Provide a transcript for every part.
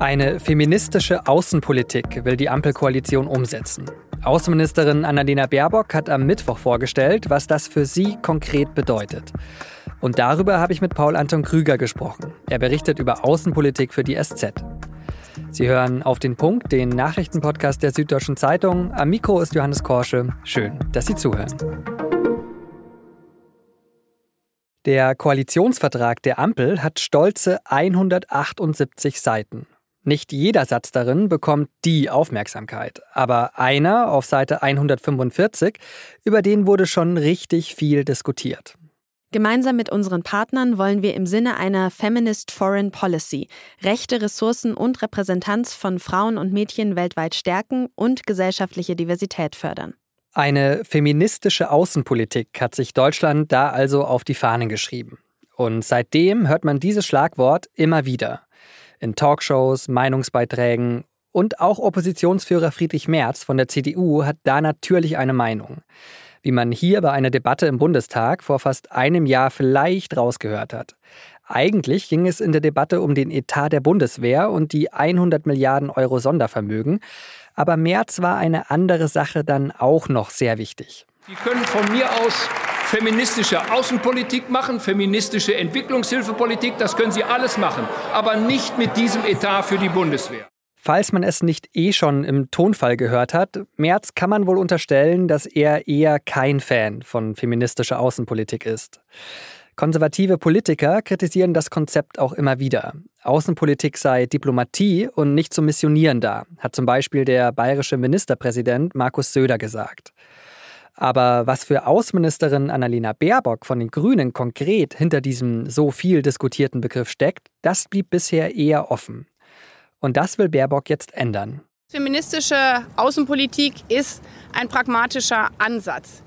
Eine feministische Außenpolitik will die Ampelkoalition umsetzen. Außenministerin Annalena Baerbock hat am Mittwoch vorgestellt, was das für sie konkret bedeutet. Und darüber habe ich mit Paul Anton Krüger gesprochen. Er berichtet über Außenpolitik für die SZ. Sie hören auf den Punkt, den Nachrichtenpodcast der Süddeutschen Zeitung. Am Mikro ist Johannes Korsche. Schön, dass Sie zuhören. Der Koalitionsvertrag der Ampel hat stolze 178 Seiten. Nicht jeder Satz darin bekommt die Aufmerksamkeit, aber einer auf Seite 145, über den wurde schon richtig viel diskutiert. Gemeinsam mit unseren Partnern wollen wir im Sinne einer Feminist Foreign Policy Rechte, Ressourcen und Repräsentanz von Frauen und Mädchen weltweit stärken und gesellschaftliche Diversität fördern. Eine feministische Außenpolitik hat sich Deutschland da also auf die Fahnen geschrieben. Und seitdem hört man dieses Schlagwort immer wieder in Talkshows, Meinungsbeiträgen und auch Oppositionsführer Friedrich Merz von der CDU hat da natürlich eine Meinung. Wie man hier bei einer Debatte im Bundestag vor fast einem Jahr vielleicht rausgehört hat. Eigentlich ging es in der Debatte um den Etat der Bundeswehr und die 100 Milliarden Euro Sondervermögen. Aber Merz war eine andere Sache dann auch noch sehr wichtig. Sie können von mir aus feministische Außenpolitik machen, feministische Entwicklungshilfepolitik, das können Sie alles machen, aber nicht mit diesem Etat für die Bundeswehr. Falls man es nicht eh schon im Tonfall gehört hat, Merz kann man wohl unterstellen, dass er eher kein Fan von feministischer Außenpolitik ist. Konservative Politiker kritisieren das Konzept auch immer wieder. Außenpolitik sei Diplomatie und nicht zum Missionieren da, hat zum Beispiel der bayerische Ministerpräsident Markus Söder gesagt. Aber was für Außenministerin Annalena Baerbock von den Grünen konkret hinter diesem so viel diskutierten Begriff steckt, das blieb bisher eher offen. Und das will Baerbock jetzt ändern. Feministische Außenpolitik ist ein pragmatischer Ansatz.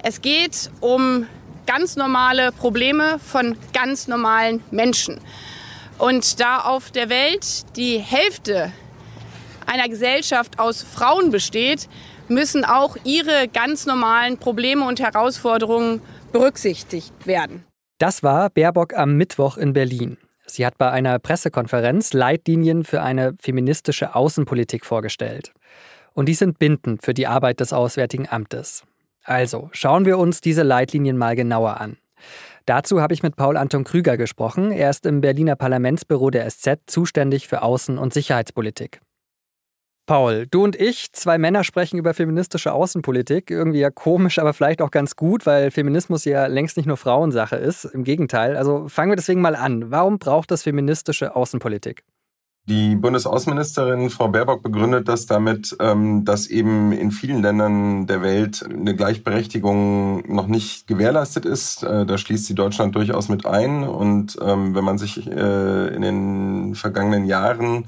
Es geht um ganz normale Probleme von ganz normalen Menschen. Und da auf der Welt die Hälfte einer Gesellschaft aus Frauen besteht, müssen auch ihre ganz normalen Probleme und Herausforderungen berücksichtigt werden. Das war Baerbock am Mittwoch in Berlin. Sie hat bei einer Pressekonferenz Leitlinien für eine feministische Außenpolitik vorgestellt. Und die sind bindend für die Arbeit des Auswärtigen Amtes. Also schauen wir uns diese Leitlinien mal genauer an. Dazu habe ich mit Paul Anton Krüger gesprochen. Er ist im Berliner Parlamentsbüro der SZ zuständig für Außen- und Sicherheitspolitik. Paul, du und ich, zwei Männer sprechen über feministische Außenpolitik. Irgendwie ja komisch, aber vielleicht auch ganz gut, weil Feminismus ja längst nicht nur Frauensache ist. Im Gegenteil. Also fangen wir deswegen mal an. Warum braucht es feministische Außenpolitik? Die Bundesaußenministerin Frau Baerbock begründet das damit, ähm, dass eben in vielen Ländern der Welt eine Gleichberechtigung noch nicht gewährleistet ist. Äh, da schließt sie Deutschland durchaus mit ein. Und ähm, wenn man sich äh, in den vergangenen Jahren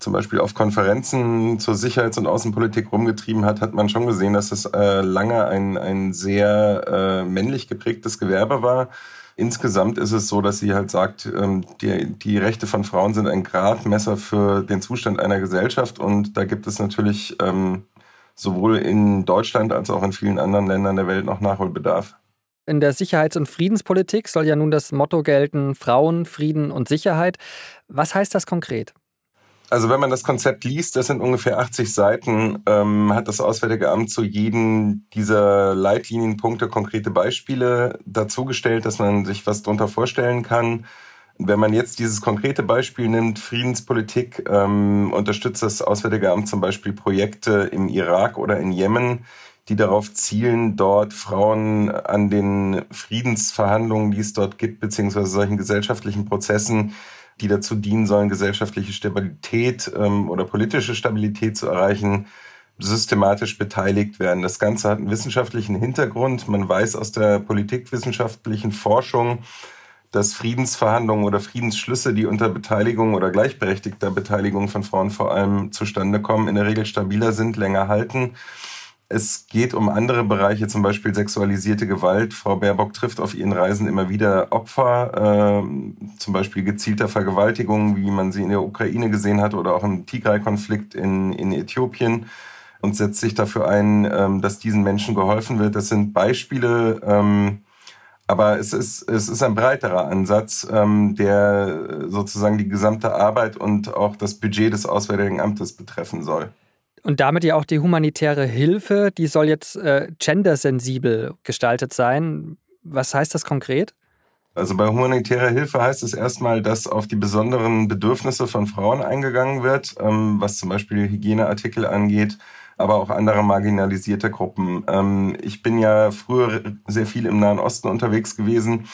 zum Beispiel auf Konferenzen zur Sicherheits- und Außenpolitik rumgetrieben hat, hat man schon gesehen, dass es äh, lange ein, ein sehr äh, männlich geprägtes Gewerbe war. Insgesamt ist es so, dass sie halt sagt, ähm, die, die Rechte von Frauen sind ein Gradmesser für den Zustand einer Gesellschaft und da gibt es natürlich ähm, sowohl in Deutschland als auch in vielen anderen Ländern der Welt noch Nachholbedarf. In der Sicherheits- und Friedenspolitik soll ja nun das Motto gelten, Frauen, Frieden und Sicherheit. Was heißt das konkret? Also wenn man das Konzept liest, das sind ungefähr 80 Seiten, ähm, hat das Auswärtige Amt zu jedem dieser Leitlinienpunkte konkrete Beispiele dazugestellt, dass man sich was darunter vorstellen kann. Wenn man jetzt dieses konkrete Beispiel nimmt, Friedenspolitik, ähm, unterstützt das Auswärtige Amt zum Beispiel Projekte im Irak oder in Jemen, die darauf zielen, dort Frauen an den Friedensverhandlungen, die es dort gibt, beziehungsweise solchen gesellschaftlichen Prozessen, die dazu dienen sollen, gesellschaftliche Stabilität ähm, oder politische Stabilität zu erreichen, systematisch beteiligt werden. Das Ganze hat einen wissenschaftlichen Hintergrund. Man weiß aus der politikwissenschaftlichen Forschung, dass Friedensverhandlungen oder Friedensschlüsse, die unter Beteiligung oder gleichberechtigter Beteiligung von Frauen vor allem zustande kommen, in der Regel stabiler sind, länger halten es geht um andere Bereiche, zum Beispiel sexualisierte Gewalt. Frau Baerbock trifft auf ihren Reisen immer wieder Opfer, äh, zum Beispiel gezielter Vergewaltigungen, wie man sie in der Ukraine gesehen hat oder auch im Tigray-Konflikt in, in Äthiopien und setzt sich dafür ein, ähm, dass diesen Menschen geholfen wird. Das sind Beispiele ähm, Aber es ist, es ist ein breiterer Ansatz, ähm, der sozusagen die gesamte Arbeit und auch das Budget des Auswärtigen Amtes betreffen soll. Und damit ja auch die humanitäre Hilfe, die soll jetzt äh, gendersensibel gestaltet sein. Was heißt das konkret? Also bei humanitärer Hilfe heißt es erstmal, dass auf die besonderen Bedürfnisse von Frauen eingegangen wird, ähm, was zum Beispiel Hygieneartikel angeht, aber auch andere marginalisierte Gruppen. Ähm, ich bin ja früher sehr viel im Nahen Osten unterwegs gewesen.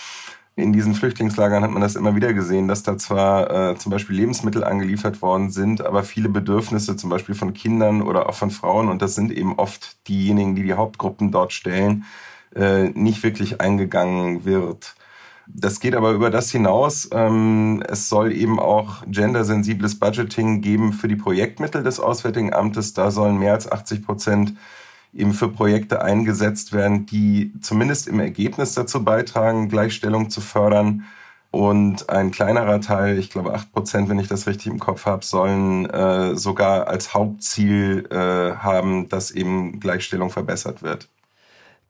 In diesen Flüchtlingslagern hat man das immer wieder gesehen, dass da zwar äh, zum Beispiel Lebensmittel angeliefert worden sind, aber viele Bedürfnisse zum Beispiel von Kindern oder auch von Frauen, und das sind eben oft diejenigen, die die Hauptgruppen dort stellen, äh, nicht wirklich eingegangen wird. Das geht aber über das hinaus. Ähm, es soll eben auch gendersensibles Budgeting geben für die Projektmittel des Auswärtigen Amtes. Da sollen mehr als 80 Prozent eben für Projekte eingesetzt werden, die zumindest im Ergebnis dazu beitragen, Gleichstellung zu fördern. Und ein kleinerer Teil, ich glaube acht Prozent, wenn ich das richtig im Kopf habe, sollen äh, sogar als Hauptziel äh, haben, dass eben Gleichstellung verbessert wird.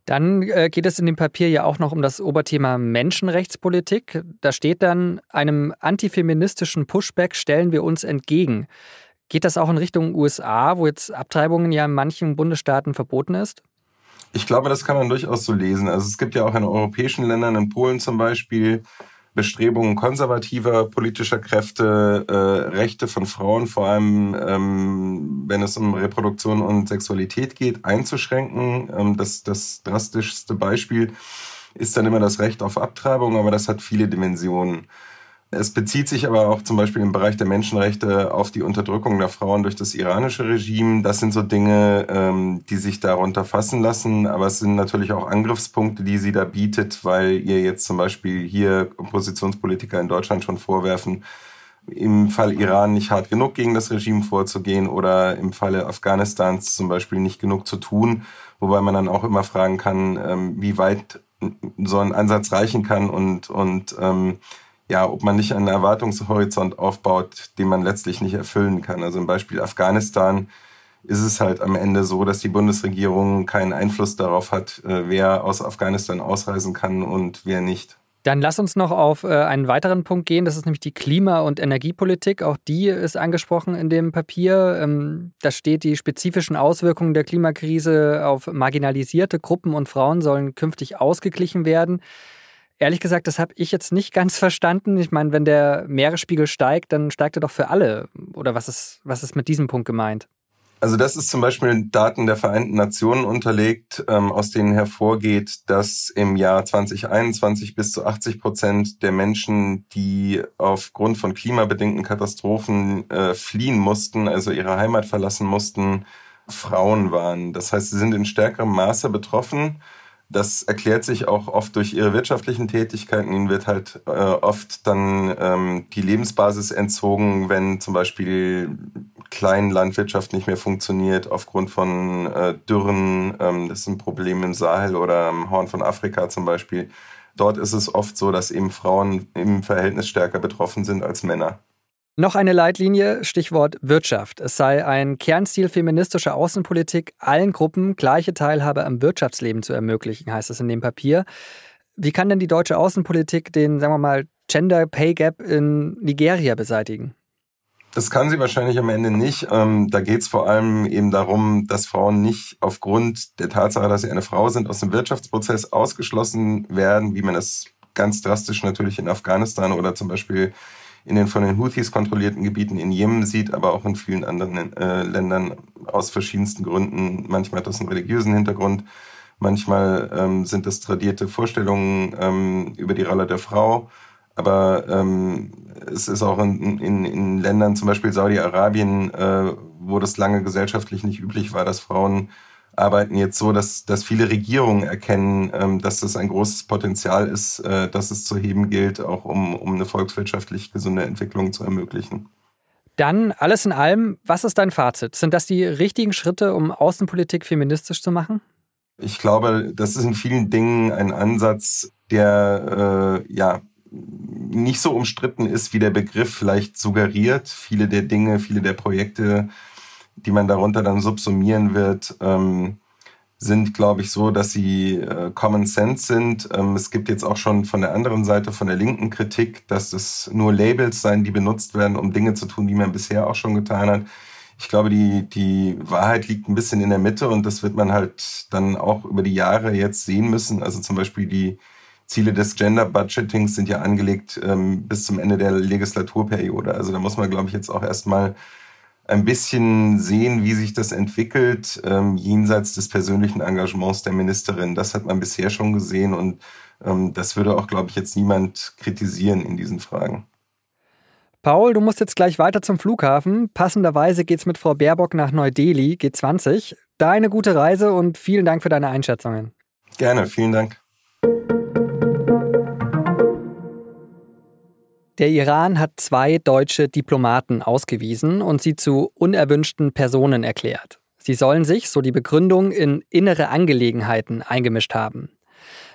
Dann äh, geht es in dem Papier ja auch noch um das Oberthema Menschenrechtspolitik. Da steht dann, einem antifeministischen Pushback stellen wir uns entgegen. Geht das auch in Richtung USA, wo jetzt Abtreibungen ja in manchen Bundesstaaten verboten ist? Ich glaube, das kann man durchaus so lesen. Also es gibt ja auch in europäischen Ländern, in Polen zum Beispiel, Bestrebungen konservativer politischer Kräfte, äh, Rechte von Frauen, vor allem ähm, wenn es um Reproduktion und Sexualität geht, einzuschränken. Ähm, das, das drastischste Beispiel ist dann immer das Recht auf Abtreibung, aber das hat viele Dimensionen. Es bezieht sich aber auch zum Beispiel im Bereich der Menschenrechte auf die Unterdrückung der Frauen durch das iranische Regime. Das sind so Dinge, ähm, die sich darunter fassen lassen. Aber es sind natürlich auch Angriffspunkte, die sie da bietet, weil ihr jetzt zum Beispiel hier Oppositionspolitiker in Deutschland schon vorwerfen, im Fall Iran nicht hart genug gegen das Regime vorzugehen oder im Falle Afghanistans zum Beispiel nicht genug zu tun. Wobei man dann auch immer fragen kann, ähm, wie weit so ein Ansatz reichen kann und, und ähm, ja, ob man nicht einen Erwartungshorizont aufbaut, den man letztlich nicht erfüllen kann. Also im Beispiel Afghanistan ist es halt am Ende so, dass die Bundesregierung keinen Einfluss darauf hat, äh, wer aus Afghanistan ausreisen kann und wer nicht. Dann lass uns noch auf äh, einen weiteren Punkt gehen, das ist nämlich die Klima- und Energiepolitik. Auch die ist angesprochen in dem Papier. Ähm, da steht, die spezifischen Auswirkungen der Klimakrise auf marginalisierte Gruppen und Frauen sollen künftig ausgeglichen werden. Ehrlich gesagt, das habe ich jetzt nicht ganz verstanden. Ich meine, wenn der Meeresspiegel steigt, dann steigt er doch für alle. Oder was ist, was ist mit diesem Punkt gemeint? Also das ist zum Beispiel Daten der Vereinten Nationen unterlegt, ähm, aus denen hervorgeht, dass im Jahr 2021 bis zu 80 Prozent der Menschen, die aufgrund von klimabedingten Katastrophen äh, fliehen mussten, also ihre Heimat verlassen mussten, Frauen waren. Das heißt, sie sind in stärkerem Maße betroffen das erklärt sich auch oft durch ihre wirtschaftlichen Tätigkeiten. Ihnen wird halt äh, oft dann ähm, die Lebensbasis entzogen, wenn zum Beispiel Kleinlandwirtschaft nicht mehr funktioniert aufgrund von äh, Dürren. Ähm, das ist ein Problem im Sahel oder im Horn von Afrika zum Beispiel. Dort ist es oft so, dass eben Frauen im Verhältnis stärker betroffen sind als Männer. Noch eine Leitlinie, Stichwort Wirtschaft. Es sei ein Kernziel feministischer Außenpolitik, allen Gruppen gleiche Teilhabe am Wirtschaftsleben zu ermöglichen, heißt es in dem Papier. Wie kann denn die deutsche Außenpolitik den, sagen wir mal, Gender Pay Gap in Nigeria beseitigen? Das kann sie wahrscheinlich am Ende nicht. Ähm, da geht es vor allem eben darum, dass Frauen nicht aufgrund der Tatsache, dass sie eine Frau sind, aus dem Wirtschaftsprozess ausgeschlossen werden, wie man es ganz drastisch natürlich in Afghanistan oder zum Beispiel in den von den Houthis kontrollierten Gebieten in Jemen sieht, aber auch in vielen anderen äh, Ländern aus verschiedensten Gründen. Manchmal hat das einen religiösen Hintergrund, manchmal ähm, sind das tradierte Vorstellungen ähm, über die Rolle der Frau. Aber ähm, es ist auch in, in, in Ländern, zum Beispiel Saudi-Arabien, äh, wo das lange gesellschaftlich nicht üblich war, dass Frauen arbeiten jetzt so, dass, dass viele Regierungen erkennen, ähm, dass das ein großes Potenzial ist, äh, dass es zu heben gilt, auch um, um eine volkswirtschaftlich gesunde Entwicklung zu ermöglichen. Dann alles in allem, was ist dein Fazit? Sind das die richtigen Schritte, um Außenpolitik feministisch zu machen? Ich glaube, das ist in vielen Dingen ein Ansatz, der äh, ja nicht so umstritten ist, wie der Begriff vielleicht suggeriert. Viele der Dinge, viele der Projekte, die man darunter dann subsumieren wird, ähm, sind, glaube ich, so, dass sie äh, Common Sense sind. Ähm, es gibt jetzt auch schon von der anderen Seite, von der linken Kritik, dass es nur Labels seien, die benutzt werden, um Dinge zu tun, die man bisher auch schon getan hat. Ich glaube, die, die Wahrheit liegt ein bisschen in der Mitte und das wird man halt dann auch über die Jahre jetzt sehen müssen. Also zum Beispiel die Ziele des Gender Budgetings sind ja angelegt ähm, bis zum Ende der Legislaturperiode. Also da muss man, glaube ich, jetzt auch erstmal ein bisschen sehen, wie sich das entwickelt, ähm, jenseits des persönlichen Engagements der Ministerin. Das hat man bisher schon gesehen und ähm, das würde auch, glaube ich, jetzt niemand kritisieren in diesen Fragen. Paul, du musst jetzt gleich weiter zum Flughafen. Passenderweise geht's mit Frau Baerbock nach Neu-Delhi, G20. Da eine gute Reise und vielen Dank für deine Einschätzungen. Gerne, vielen Dank. Der Iran hat zwei deutsche Diplomaten ausgewiesen und sie zu unerwünschten Personen erklärt. Sie sollen sich, so die Begründung, in innere Angelegenheiten eingemischt haben.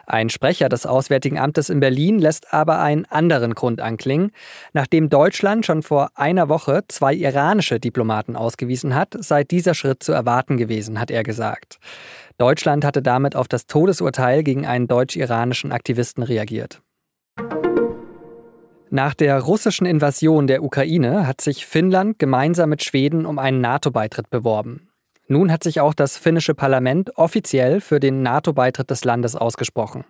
Ein Sprecher des Auswärtigen Amtes in Berlin lässt aber einen anderen Grund anklingen. Nachdem Deutschland schon vor einer Woche zwei iranische Diplomaten ausgewiesen hat, sei dieser Schritt zu erwarten gewesen, hat er gesagt. Deutschland hatte damit auf das Todesurteil gegen einen deutsch-iranischen Aktivisten reagiert. Nach der russischen Invasion der Ukraine hat sich Finnland gemeinsam mit Schweden um einen NATO-Beitritt beworben. Nun hat sich auch das finnische Parlament offiziell für den NATO-Beitritt des Landes ausgesprochen.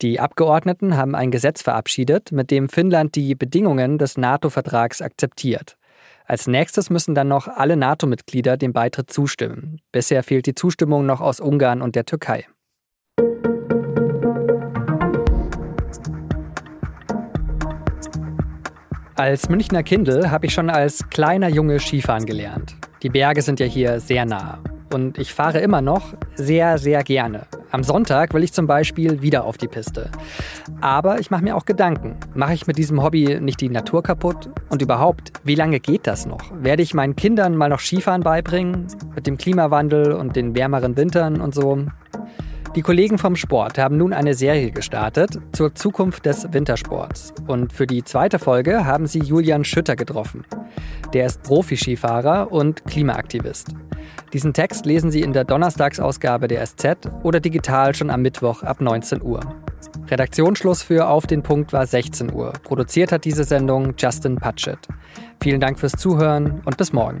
Die Abgeordneten haben ein Gesetz verabschiedet, mit dem Finnland die Bedingungen des NATO-Vertrags akzeptiert. Als nächstes müssen dann noch alle NATO-Mitglieder dem Beitritt zustimmen. Bisher fehlt die Zustimmung noch aus Ungarn und der Türkei. Als Münchner Kindel habe ich schon als kleiner Junge Skifahren gelernt. Die Berge sind ja hier sehr nah. Und ich fahre immer noch sehr, sehr gerne. Am Sonntag will ich zum Beispiel wieder auf die Piste. Aber ich mache mir auch Gedanken. Mache ich mit diesem Hobby nicht die Natur kaputt? Und überhaupt, wie lange geht das noch? Werde ich meinen Kindern mal noch Skifahren beibringen? Mit dem Klimawandel und den wärmeren Wintern und so? Die Kollegen vom Sport haben nun eine Serie gestartet zur Zukunft des Wintersports. Und für die zweite Folge haben sie Julian Schütter getroffen. Der ist Profi-Skifahrer und Klimaaktivist. Diesen Text lesen Sie in der Donnerstagsausgabe der SZ oder digital schon am Mittwoch ab 19 Uhr. Redaktionsschluss für Auf den Punkt war 16 Uhr. Produziert hat diese Sendung Justin Patchett. Vielen Dank fürs Zuhören und bis morgen.